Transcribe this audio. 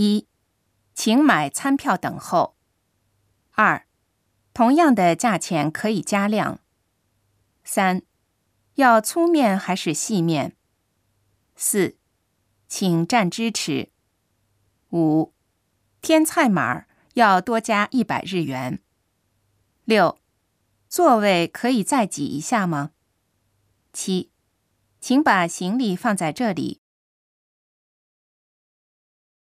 一，请买餐票等候。二，同样的价钱可以加量。三，要粗面还是细面？四，请蘸支持。五，添菜码要多加一百日元。六，座位可以再挤一下吗？七，请把行李放在这里。